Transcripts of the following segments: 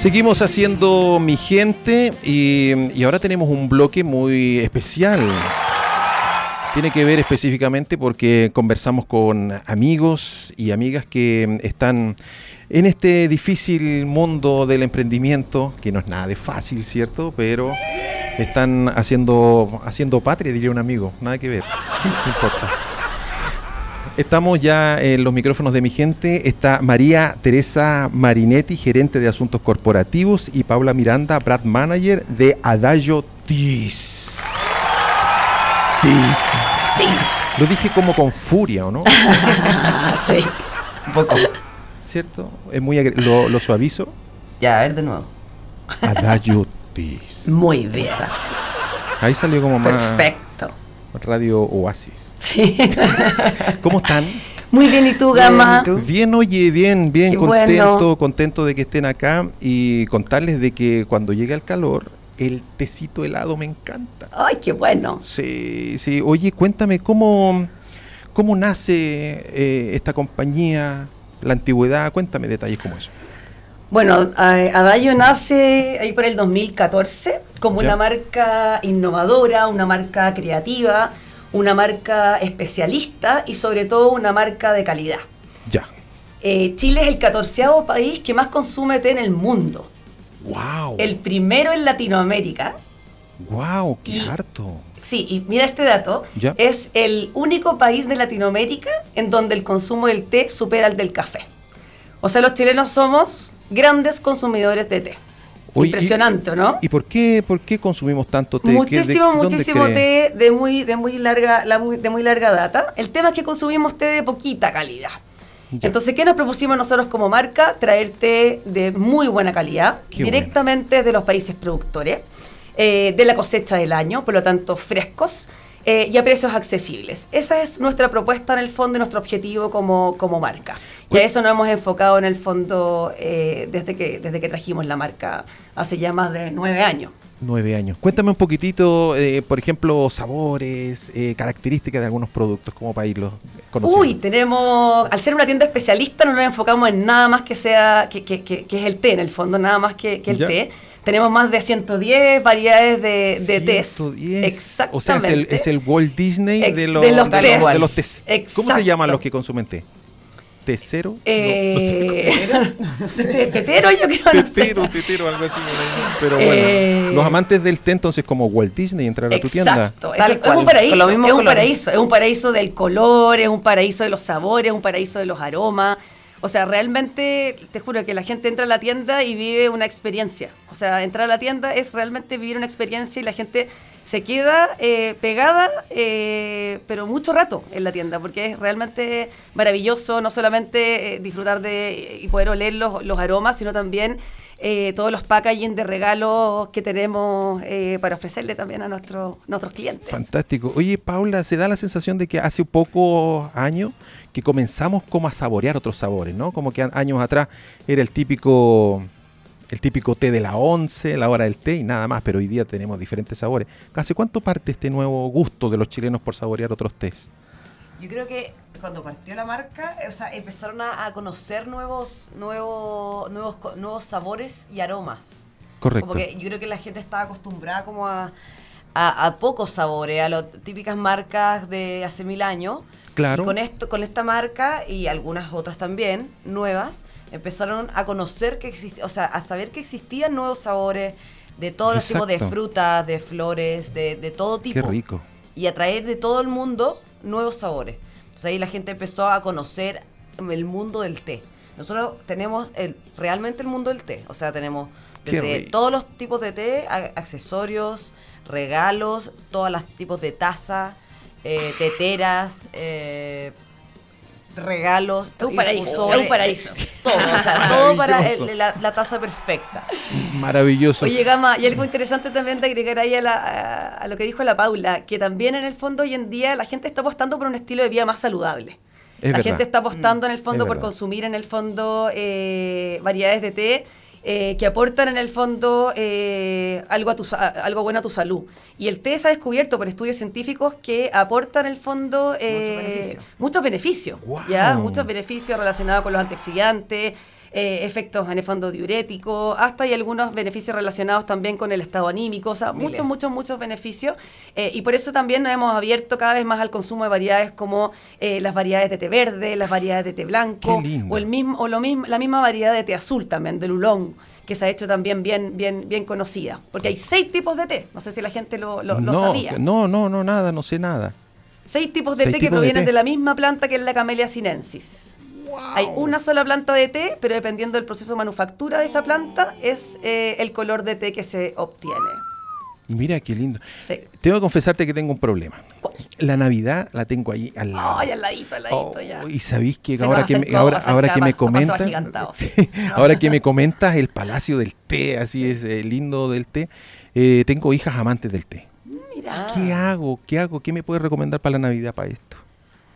Seguimos haciendo mi gente y, y ahora tenemos un bloque muy especial. Tiene que ver específicamente porque conversamos con amigos y amigas que están en este difícil mundo del emprendimiento, que no es nada de fácil, ¿cierto? Pero están haciendo, haciendo patria, diría un amigo, nada que ver, no importa. Estamos ya en los micrófonos de mi gente. Está María Teresa Marinetti, gerente de asuntos corporativos, y Paula Miranda, brand manager de Adagio Tis. Tis. Lo dije como con furia, ¿o no? sí, un poco. ¿Cierto? Es muy lo, lo suavizo. Ya, a ver de nuevo. Adagio Tis. Muy bien. Ahí salió como más Perfecto. Radio Oasis. Sí. ¿Cómo están? Muy bien, ¿y tú, Gama? Bien, ¿y tú? Bien, oye, bien, bien, Qué contento, bueno. contento de que estén acá y contarles de que cuando llega el calor, el tecito helado me encanta. Ay, qué bueno. Sí, sí. Oye, cuéntame cómo, cómo nace eh, esta compañía, la antigüedad, cuéntame detalles como eso. Bueno, Adagio nace ahí por el 2014 como Ya. una marca innovadora, una marca creativa, una marca especialista y sobre todo una marca de calidad. Ya. Eh, Chile es el catorceavo país que más consume té en el mundo. Wow. El primero en Latinoamérica. Wow, qué y- harto. Sí, y mira este dato. Ya. Es el único país de Latinoamérica en donde el consumo del té supera al del café. O sea, los chilenos somos grandes consumidores de té. Oye, Impresionante, y- ¿no? ¿Y por qué, por qué consumimos tanto té? ¿Qué- de- Muchísimo, muchísimo té de muy, de muy larga, la muy- de muy larga data. El tema es que consumimos té de poquita calidad. Ya. Entonces, ¿qué nos propusimos nosotros como marca? Traer té de muy buena calidad, Qué directamente de los países productores, eh, de la cosecha del año, por lo tanto frescos eh, y a precios accesibles. Esa es nuestra propuesta en el fondo y nuestro objetivo como, como marca. Y a eso nos hemos enfocado en el fondo eh, desde, que, desde que trajimos la marca hace ya más de nueve años. Nueve años. Cuéntame un poquitito, eh, por ejemplo, sabores, eh, características de algunos productos, como para irlos conociendo. Uy, tenemos, al ser una tienda especialista no nos enfocamos en nada más que sea, que, que- que- que es el té en el fondo, nada más que, el Ya. té. Tenemos más de 110 variedades de, de tés. 110. Exactamente. O sea, es el, es el Walt Disney Ex- de los, de los de tés. de los tés. ¿Cómo se llaman los que consumen té? ¿Té cero? Eh, te- tetero, yo creo, no sé. Tetero, tetero, algo así. Pero bueno, Eh, los amantes del té, entonces, como Walt Disney, entrar a tu tienda. Exacto, es, un paraíso, es un paraíso, es un paraíso del color, es un paraíso de los sabores, es un paraíso de los aromas. O sea, realmente, te juro que la gente entra a la tienda y vive una experiencia. O sea, entrar a la tienda es realmente vivir una experiencia y la gente se queda eh, pegada, eh, pero mucho rato en la tienda, porque es realmente maravilloso no solamente eh, disfrutar de y poder oler los, los aromas, sino también eh, todos los packaging de regalos que tenemos para ofrecerle también a nuestros nuestros clientes. Fantástico. Oye, Paula, se da la sensación de que hace pocos años que comenzamos como a saborear otros sabores, ¿no? Como que años atrás era el típico el típico té de la once, la hora del té y nada más, pero hoy día tenemos diferentes sabores. ¿Hace cuánto parte este nuevo gusto de los chilenos por saborear otros tés? Yo creo que cuando partió la marca, o sea, empezaron a, a conocer nuevos, nuevos, nuevos, nuevos sabores y aromas. Correcto. Como que yo creo que la gente estaba acostumbrada como a, a, a pocos sabores, a las típicas marcas de hace mil años. Claro. Y con esto, con esta marca y algunas otras también, nuevas, empezaron a conocer que existía, o sea, a saber que existían nuevos sabores de todos los tipos de frutas, de flores, de, de todo tipo Qué rico. y atraer de todo el mundo nuevos sabores. Entonces ahí la gente empezó a conocer el mundo del té. Nosotros tenemos el, realmente el mundo del té. O sea, tenemos desde todos los tipos de té, a- accesorios, regalos, todos los tipos de taza, eh, teteras, eh, regalos, Es un paraíso, un paraíso. Todo, o sea, todo para el- la, la taza perfecta. Maravilloso. Oye, Gama, y algo interesante también de agregar ahí a, la- a- a lo que dijo la Paula, que también en el fondo hoy en día la gente está apostando por un estilo de vida más saludable. Es la verdad. gente está apostando en el fondo Es por verdad. consumir en el fondo eh, variedades de té eh, que aportan en el fondo eh, algo, a tu, algo bueno a tu salud. Y el té se ha descubierto por estudios científicos que aportan en el fondo eh, beneficios. muchos beneficios. ¿ya? Muchos beneficios relacionados con los antioxidantes. Eh, efectos en el fondo diuréticos, hasta hay algunos beneficios relacionados también con el estado anímico, o sea, muchos, muchos, muchos beneficios. eh, y por eso también nos hemos abierto cada vez más al consumo de variedades como eh, las variedades de té verde, las variedades de té blanco, o, el mismo, o lo mismo, la misma variedad de té azul también, del oolong, que se ha hecho también bien, bien, bien conocida. Porque hay seis tipos de té, no sé si la gente lo, lo- sabía. no, no, no, nada, no sé nada. Seis tipos de Seis té que de provienen té. de, la misma planta que es la Camellia sinensis. Hay una sola planta de té, pero dependiendo del proceso de manufactura de esa planta, es eh, el color de té que se obtiene. Mira qué lindo. Sí. Tengo que confesarte que tengo un problema. ¿Cuál? La Navidad la tengo ahí al lado. Ay, al ladito, al ladito, Oh, ya. y sabéis que Se ahora que, me, ahora, ahora que me comentas, sí, ahora que me comentas el palacio del té, así es eh, lindo del té, eh, tengo hijas amantes del té. Mira. ¿Qué hago? ¿Qué hago? ¿Qué me puedes recomendar para la Navidad para esto?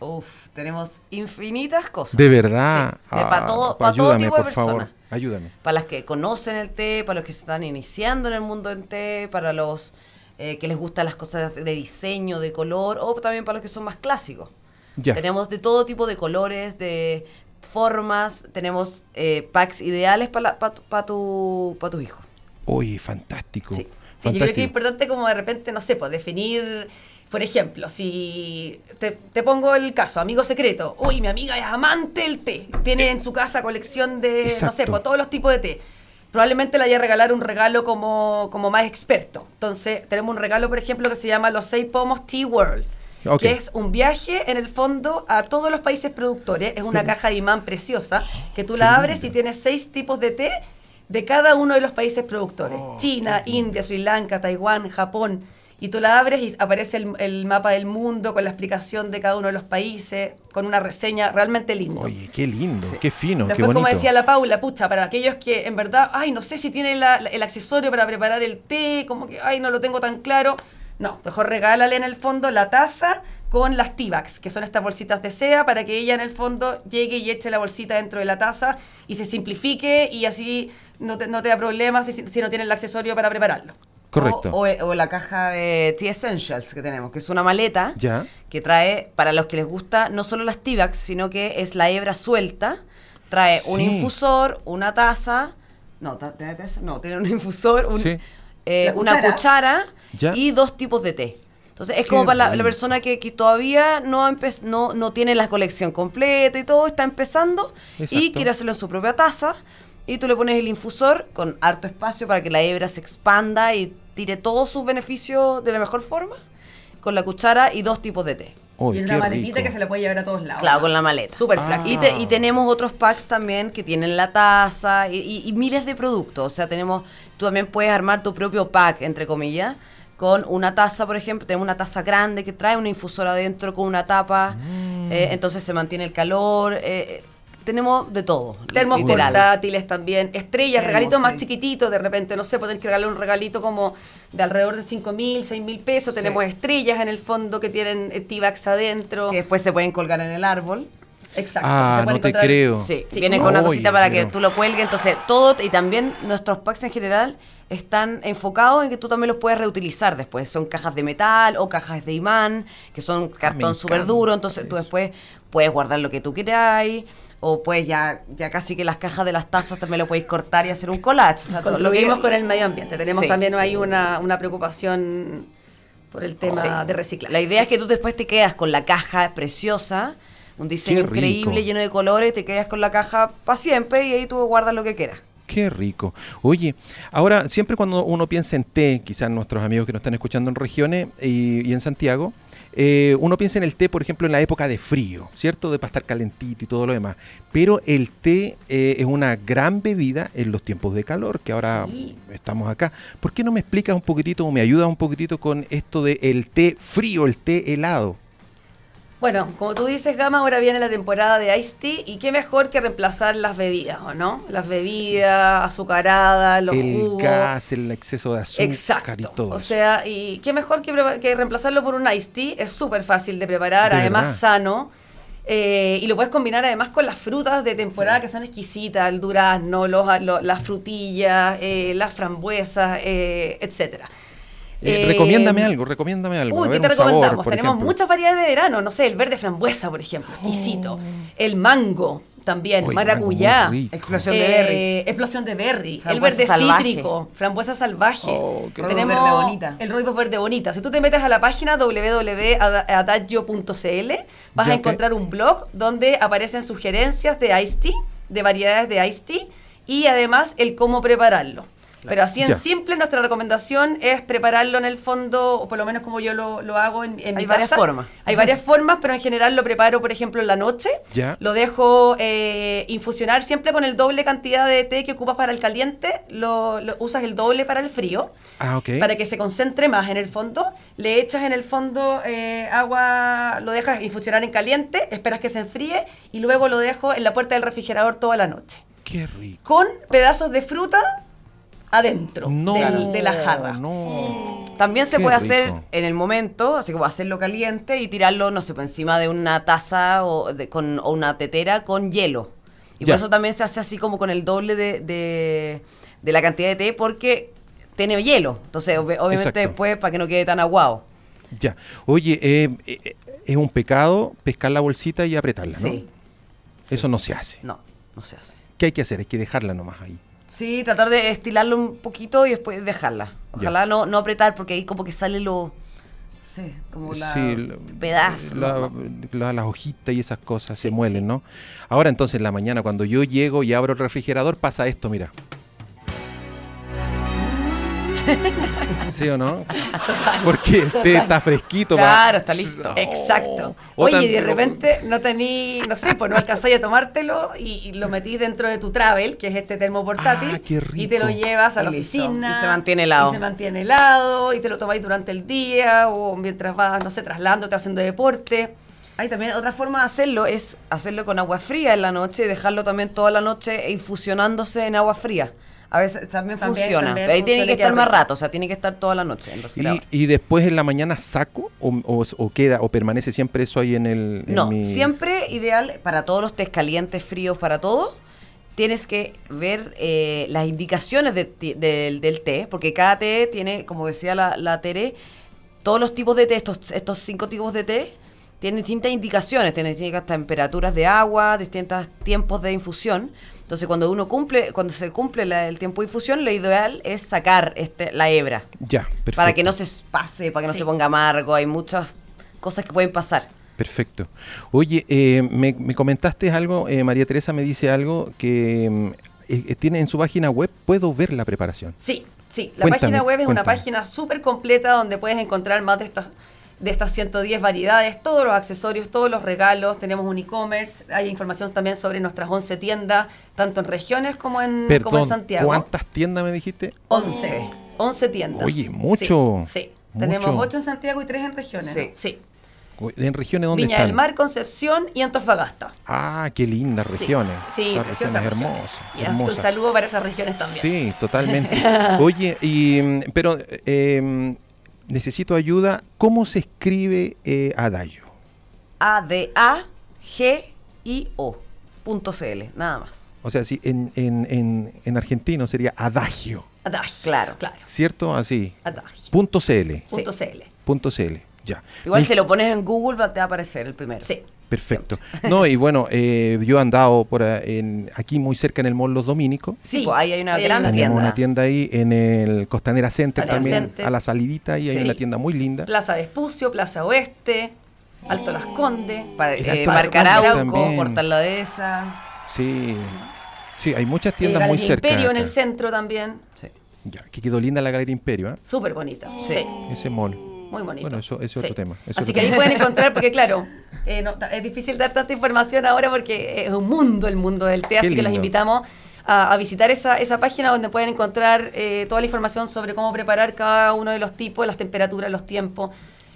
Uf, tenemos infinitas cosas. De verdad. Sí, de pa' Ah, todo- tipo de por favor. personas. Ayúdame. Para las que conocen el té, para los que se están iniciando en el mundo del té, para los eh, que les gustan las cosas de diseño, de color, o también para los que son más clásicos. Ya. Tenemos de todo tipo de colores, de formas, tenemos eh, packs ideales para pa, tu- pa tu, pa tu hijo. Oye, fantástico. Sí. Sí, yo creo que es importante como de repente, no sé, pues definir, por ejemplo, si te, te pongo el caso, amigo secreto, uy, mi amiga es amante del té, tiene en su casa colección de, no sé, pues todos los tipos de té. Probablemente le haya regalar un regalo como, como más experto. Entonces, tenemos un regalo, por ejemplo, que se llama Los Seis Pomos Tea World. Que es un viaje en el fondo a todos los países productores. Es una caja de imán preciosa que tú la abres y tienes seis tipos de té de cada uno de los países productores. Oh, China, India, Sri Lanka, Taiwán, Japón. Y tú la abres y aparece el, el mapa del mundo con la explicación de cada uno de los países, con una reseña realmente linda. Oye, qué lindo, qué fino, qué bonito. como decía la Paula, pucha, para aquellos que en verdad, ay, no sé si tienen la- el accesorio para preparar el té, como que, ay, no lo tengo tan claro. No, mejor regálale en el fondo la taza con las T-Bags, que son estas bolsitas de seda, para que ella en el fondo llegue y eche la bolsita dentro de la taza y se simplifique y así no te, no te da problemas si, si no tiene el accesorio para prepararlo. Correcto. O, o- o la caja de Tea Essentials que tenemos, que es una maleta Ya. que trae, para los que les gusta, no solo las T-Bags, sino que es la hebra suelta. Trae un infusor, una taza. No, ta- ta- taza, no, tiene un infusor, un- Sí. eh, una cuchara. Ya. y dos tipos de té. Entonces es Qué como para la, persona que, que todavía no, no, no tiene la colección completa y todo, está empezando y quiere hacerlo en su propia taza. Y tú le pones el infusor con harto espacio para que la hebra se expanda y tire todos sus beneficios de la mejor forma. Con la cuchara y dos tipos de té. Oye, y una maletita rico. que se la puede llevar a todos lados. Claro, ¿no? con la maleta. Súper Ah. Y, te- y tenemos otros packs también que tienen la taza y, y- y miles de productos. O sea, tenemos, tú también puedes armar tu propio pack, entre comillas, con una taza, por ejemplo. Tenemos una taza grande que trae una infusora adentro con una tapa. Mm. eh, entonces se mantiene el calor. eh, tenemos de todo. Termos literal. portátiles también, estrellas, Termos, regalitos más sí. chiquititos, de repente, no sé, pueden que regalar un regalito como de alrededor de 5 mil, 6 mil pesos. Sí. Tenemos estrellas en el fondo que tienen eh, T-Bags adentro. Que después se pueden colgar en el árbol. Exacto. Ah, se no te creo. Sí, Sí. viene con una Oye, cosita para que tú lo cuelgues. Entonces, todo y también nuestros packs en general están enfocados en que tú también los puedes reutilizar después. Son cajas de metal o cajas de imán, que son cartón súper duro. Entonces, tú después puedes guardar lo que tú quieras. O pues ya, ya casi que las cajas de las tazas también lo podéis cortar y hacer un collage. O sea, todo lo que- Contribuimos con el medio ambiente. Tenemos Sí. también ahí una, una preocupación por el tema Sí. de reciclaje. La idea es que tú después te quedas con la caja preciosa, un diseño increíble, lleno de colores, te quedas con la caja para siempre y ahí tú guardas lo que quieras. Qué rico. Oye, ahora siempre cuando uno piensa en té, quizás nuestros amigos que nos están escuchando en regiones y, y en Santiago, eh, uno piensa en el té, por ejemplo, en la época de frío, ¿cierto? De para estar calentito y todo lo demás. Pero el té eh, es una gran bebida en los tiempos de calor, que ahora Sí. estamos acá. ¿Por qué no me explicas un poquitito o me ayudas un poquitito con esto de el té frío, el té helado? Bueno, como tú dices, Gama, ahora viene la temporada de Ice Tea y qué mejor que reemplazar las bebidas, ¿o no? Las bebidas azucaradas, los el jugos. gas, el exceso de azúcar y Exacto. todo O eso. sea, y qué mejor que, que reemplazarlo por un iced tea. Es súper fácil de preparar, De además verdad. sano. eh, y lo puedes combinar además con las frutas de temporada que son exquisitas, el durazno, los, lo- las frutillas, eh, las frambuesas, eh, etcétera. Eh, Eh, recomiéndame algo, recomiéndame algo. Uy, ¿qué te sabor, recomendamos? Tenemos ejemplo. muchas variedades de verano, no sé, el verde frambuesa, por ejemplo, exquisito. Oh. El mango, también, maracuyá. Explosión de Eh, berries. explosión de berry. El verde salvaje. cítrico. Frambuesa salvaje. Oh, qué Tenemos. Verde bonita. el rooibos verde bonita. Si tú te metes a la página www.adagio.cl, vas Ya, a encontrar un blog donde aparecen sugerencias de iced tea, de variedades de iced tea y además el cómo prepararlo. Pero así en Ya. simple, nuestra recomendación es prepararlo en el fondo, o por lo menos como yo lo, lo hago en, en Hay mi varias casa. formas. Hay varias formas, pero en general lo preparo, por ejemplo, en la noche. Ya. Lo dejo eh, infusionar siempre con el doble cantidad de té que ocupas para el caliente. Lo, lo- usas el doble para el frío. Ah, ok. Para que se concentre más en el fondo. Le echas en el fondo eh, agua, lo dejas infusionar en caliente, esperas que se enfríe y luego lo dejo en la puerta del refrigerador toda la noche. Qué rico. Con pedazos de fruta adentro No, del- de la jarra. No. También se Qué puede hacer rico. en el momento, así como hacerlo caliente y tirarlo, no sé, por encima de una taza o, de- con, o una tetera con hielo. Y Ya. por eso también se hace así como con el doble de, de- de la cantidad de té porque tiene hielo. Entonces, ob- obviamente Exacto. después, para que no quede tan aguado. Ya. Oye, eh, eh, es un pecado pescar la bolsita y apretarla, ¿no? Sí. Eso no se hace. No, no se hace. ¿Qué hay que hacer? Hay que dejarla nomás ahí. Sí, tratar de estilarlo un poquito y después dejarla. Ojalá no, no apretar porque ahí como que sale lo... Sí, como la Sí, la- pedazo. la- ¿no? la- las hojitas y esas cosas se muelen, ¿no? Ahora entonces en la mañana cuando yo llego y abro el refrigerador pasa esto, mira. ¿Sí o no? Porque el té Total. está fresquito. Claro, va- está listo. Exacto. O Oye, y de repente no tení, no sé, pues no alcanzáis a tomártelo y, y lo metís dentro de tu travel, que es este termo portátil, Ah, qué y te lo rico. llevas a la listo. oficina. Y se mantiene helado. Y se mantiene helado, y te lo tomáis durante el día, o mientras vas, no sé, trasladándote, haciendo deporte. Hay también otra forma de hacerlo es hacerlo con agua fría en la noche y dejarlo también toda la noche infusionándose en agua fría. A veces también, También- funciona. también ahí tiene funciona que estar más rato, o sea, tiene que estar toda la noche en Y, después en la mañana saco o, o- o queda o permanece siempre eso ahí en el en No, mi- siempre ideal para todos los tés calientes, fríos, para todo. Tienes que ver eh, las indicaciones de ti- del, del té, porque cada té tiene, como decía la, la Tere, todos los tipos de té, estos, estos cinco tipos de té, tienen distintas indicaciones, tienen distintas temperaturas de agua, distintos tiempos de infusión. Entonces, cuando uno cumple, cuando se cumple la- el tiempo de infusión, lo ideal es sacar este, la hebra Ya, perfecto. para que no se pase, para que no Sí. se ponga amargo. Hay muchas cosas que pueden pasar. Perfecto. Oye, eh, me, me comentaste algo, eh, María Teresa me dice algo que mm, eh, tiene en su página web, puedo ver la preparación. Sí, sí. La Cuéntame, página web es una página súper completa donde puedes encontrar más de estas de estas 110 variedades, todos los accesorios, todos los regalos, tenemos un e-commerce, hay información también sobre nuestras 11 tiendas, tanto en regiones como en, como en Santiago. ¿cuántas tiendas me dijiste? 11. 11 tiendas. Oye, mucho, Sí, sí. mucho. tenemos 8 en Santiago y 3 en regiones. Sí. sí. ¿En regiones dónde Viña están? del Mar, Concepción y Antofagasta. Ah, qué lindas Sí, regiones. Sí, Las preciosas regiones hermosas. Y que un saludo para esas regiones también. Sí, totalmente. Oye, y, mm, pero eh, necesito ayuda. ¿Cómo se escribe eh, Adagio? A-D-A-G-I-O. Punto CL, nada más. O sea, si en, en, en, en argentino sería Adagio, Adagio. Claro. Claro. ¿cierto? Así. Adagio. Punto CL. Punto CL. Punto CL. Ya. Igual Mi- si lo pones en Google va- te va a aparecer el primero. Sí. Perfecto. No, y bueno, eh, yo he andado por a- en, aquí muy cerca en el Mall Los Dominicos. Sí, Sí, pues ahí hay una ahí hay gran una tienda. una tienda ahí en el Costanera Center Costanera también, Center. a la salidita y hay Sí. una tienda muy linda. Plaza Vespucio, Plaza Oeste, Alto Las Condes. Para, eh, Alto Parque Las Condes Arauco, también. Portal la Dehesa. Sí. Sí, hay muchas El tiendas muy cerca. Imperio en el centro también. Sí. Ya, que quedó linda la Galería Imperio, ¿ah? Súper bonita. Sí. Sí. Ese mall. Muy bonito. Bueno, eso- ese es otro tema, es Así otro que ahí pueden encontrar, porque claro, eh, no, es difícil dar tanta información ahora porque es un mundo el mundo del té, Qué así que los invitamos a, a visitar esa, esa página donde pueden encontrar eh, toda la información sobre cómo preparar cada uno de los tipos, las temperaturas, los tiempos,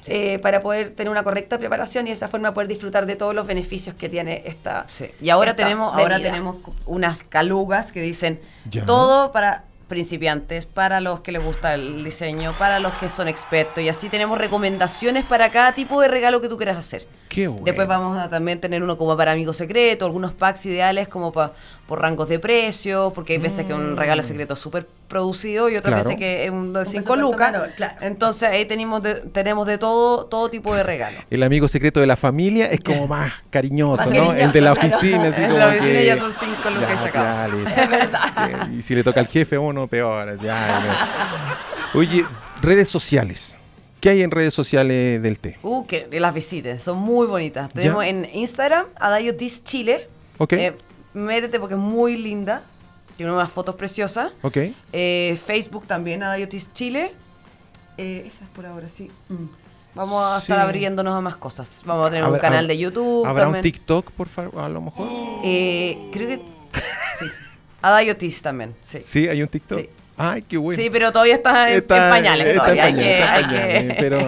eh, para poder tener una correcta preparación y de esa forma poder disfrutar de todos los beneficios que tiene esta. Sí. Y ahora esta tenemos, ahora tenemos unas calugas que dicen Ya. todo para principiantes, para los que les gusta el diseño, para los que son expertos. Y así tenemos recomendaciones para cada tipo de regalo que tú quieras hacer. Qué bueno. Después vamos a también tener uno como para amigos secretos, algunos packs ideales como pa- por rangos de precio, porque hay veces que un regalo secreto es súper producido y otras Claro. veces que es un de Un 5 presupuesto lucas. menor, claro. Entonces ahí tenemos de, tenemos de todo, todo tipo de regalos. El amigo secreto de la familia es como más cariñoso, Más ¿no? el de la oficina, claro. así como la oficina que- ya son cinco lucas y se acabó. ya, listo. Y si le toca al jefe uno, peor. ya, ya. Oye, redes sociales. ¿Qué hay en redes sociales del té? Uh, que las visiten, son muy bonitas. Ya. Tenemos en Instagram Adayotis Chile. Ok. Eh, métete porque es muy linda. Tiene unas fotos preciosas. Ok. Eh, Facebook también, Adayotis Chile. Eh, esa es por ahora, sí. Mm. Vamos a Sí. estar abriéndonos a más cosas. Vamos a tener un canal de YouTube. ¿Habrá también. un TikTok, por favor, a lo mejor? Eh, creo que sí. Adayotis también, sí. Sí, hay un TikTok. Sí. Ay, qué bueno. Sí, pero todavía está en, en pañales. está en todavía. Hay pañales, que- está en hay que- pañales, pero,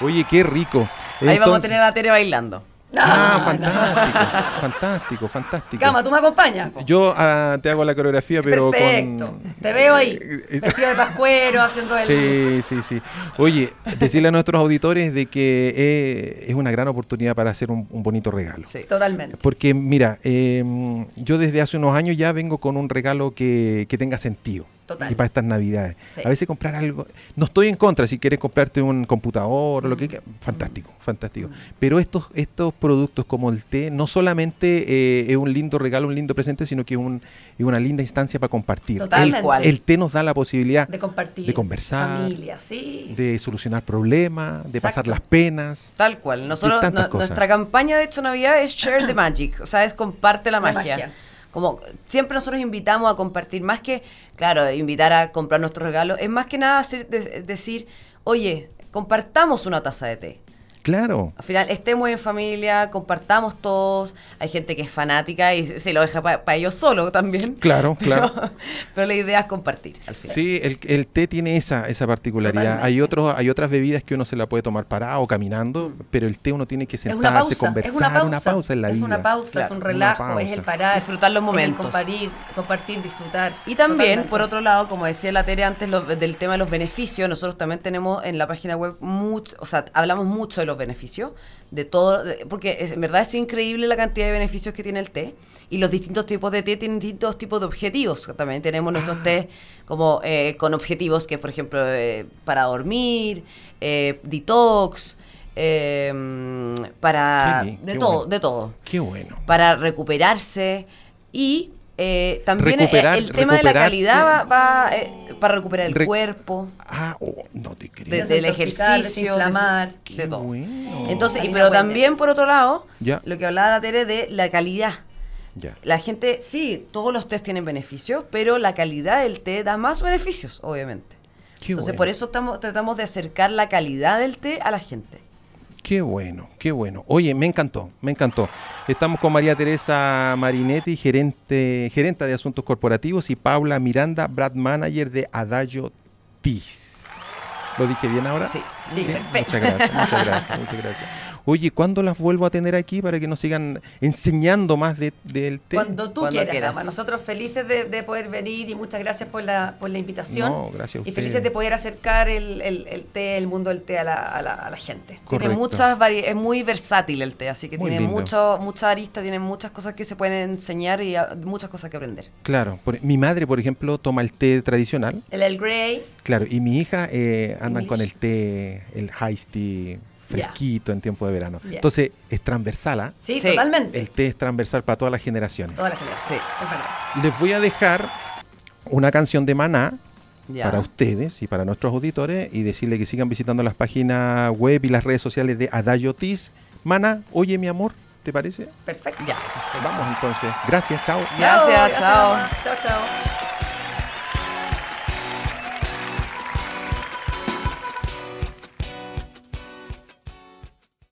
oye, qué rico. Ahí vamos a tener a Tere bailando. Ah, fantástico, fantástico, fantástico. Cama, ¿tú me acompañas? Yo ah, te hago la coreografía, pero Perfecto. con... Te veo ahí, Es- vestido de pascuero, haciendo el... Sí, sí, sí. Oye, decirle a nuestros auditores de que eh, es una gran oportunidad para hacer un, un bonito regalo. Sí. Totalmente. Porque mira, eh, yo desde hace unos años ya vengo con un regalo que, que tenga sentido. Total. Y para estas navidades. Sí. A veces comprar algo, no estoy en contra, si quieres comprarte un computador o lo que quieras, fantástico, fantástico. Pero estos, estos productos como el té, no solamente eh, es un lindo regalo, un lindo presente, sino que es, un, es una linda instancia para compartir. Totalmente. El, cual. el té nos da la posibilidad De compartir. de conversar, Familia, sí. de solucionar problemas, de pasar las penas. Tal cual. Nosotros, no- nuestra campaña de hecho Navidad es Share the Magic, o sea, es comparte la, La magia. magia. Como siempre nosotros invitamos a compartir, más que, claro, invitar a comprar nuestros regalos, es más que nada decir, oye, compartamos una taza de té. Claro. Al final, estemos en familia, compartamos todos. Hay gente que es fanática y se lo deja para ellos solo también. Claro, Pero- claro. Pero la idea es compartir al final. Sí, el, el té tiene esa, esa particularidad. Totalmente. Hay otros, hay otras bebidas que uno se la puede tomar parado o caminando, pero el té uno tiene que Es una sentarse, pausa, conversar, es una pausa, en la es vida. una pausa, Claro, es un una relajo, es el parar, Disfrutar los es el momentos. compartir, compartir, disfrutar. Y también, Totalmente. por otro lado, como decía la Tere antes lo- del tema de los beneficios, nosotros también tenemos en la página web mucho, o sea, hablamos mucho de los beneficios, de todo, de- porque es- en verdad es increíble la cantidad de beneficios que tiene el té y los distintos tipos de té tienen distintos tipos de objetivos. También tenemos nuestros Ah. té como eh, con objetivos que, por ejemplo, eh, para dormir, eh, detox, mm, para Qué bien, de todo, bueno. de todo Qué bueno. para recuperarse y eh, también eh, Recuperar- el tema de la calidad va, va, eh, para recuperar el Re- cuerpo, Ah, oh, no te de- creo. del Desintoxicar, ejercicio, desinflamar. de, Qué de todo. bueno. Entonces, y, pero también por otro lado, Ya. lo que hablaba la Tere de la calidad. Ya. La gente, sí, todos los test tienen beneficios, pero la calidad del té da más beneficios, obviamente. Qué Entonces, bueno. por eso estamos, tratamos de acercar la calidad del té a la gente. Qué bueno, qué bueno. Oye, me encantó, me encantó. Estamos con María Teresa Marinetti, gerente, gerenta de asuntos corporativos, y Paula Miranda, brand manager de Adagio Teas. ¿Lo dije bien ahora? Sí, sí, perfecto. Muchas gracias, muchas gracias, muchas gracias. Oye, ¿cuándo las vuelvo a tener aquí para que nos sigan enseñando más de- del té? Cuando tú Cuando quieras, quieras. Dama. Nosotros felices de, de poder venir y muchas gracias por la, por la invitación. No, gracias a y felices de poder acercar el, el- el té, el mundo del té a la, a la- a la gente. Correcto. Tiene muchas vari- es muy versátil el té, así que Muy tiene lindo. mucho, mucha arista, tiene muchas cosas que se pueden enseñar y ah, muchas cosas que aprender. Claro, por- mi madre, por ejemplo, toma el té tradicional, El El Grey, claro, y mi hija eh, andan con el té, el iced tea Fresquito en tiempo de verano. Entonces, es transversal, ¿ah? sí, Sí. totalmente. El té es transversal para todas las generaciones. Toda la generación. Sí. Es verdad. Les voy a dejar una canción de Maná Ya. para ustedes y para nuestros auditores y decirle que sigan visitando las páginas web y las redes sociales de Adagio Teas. Maná, oye mi amor, ¿te parece? Perfecto. Ya, perfecto. Vamos entonces. Gracias, chao. Gracias, chao. Chao, chao.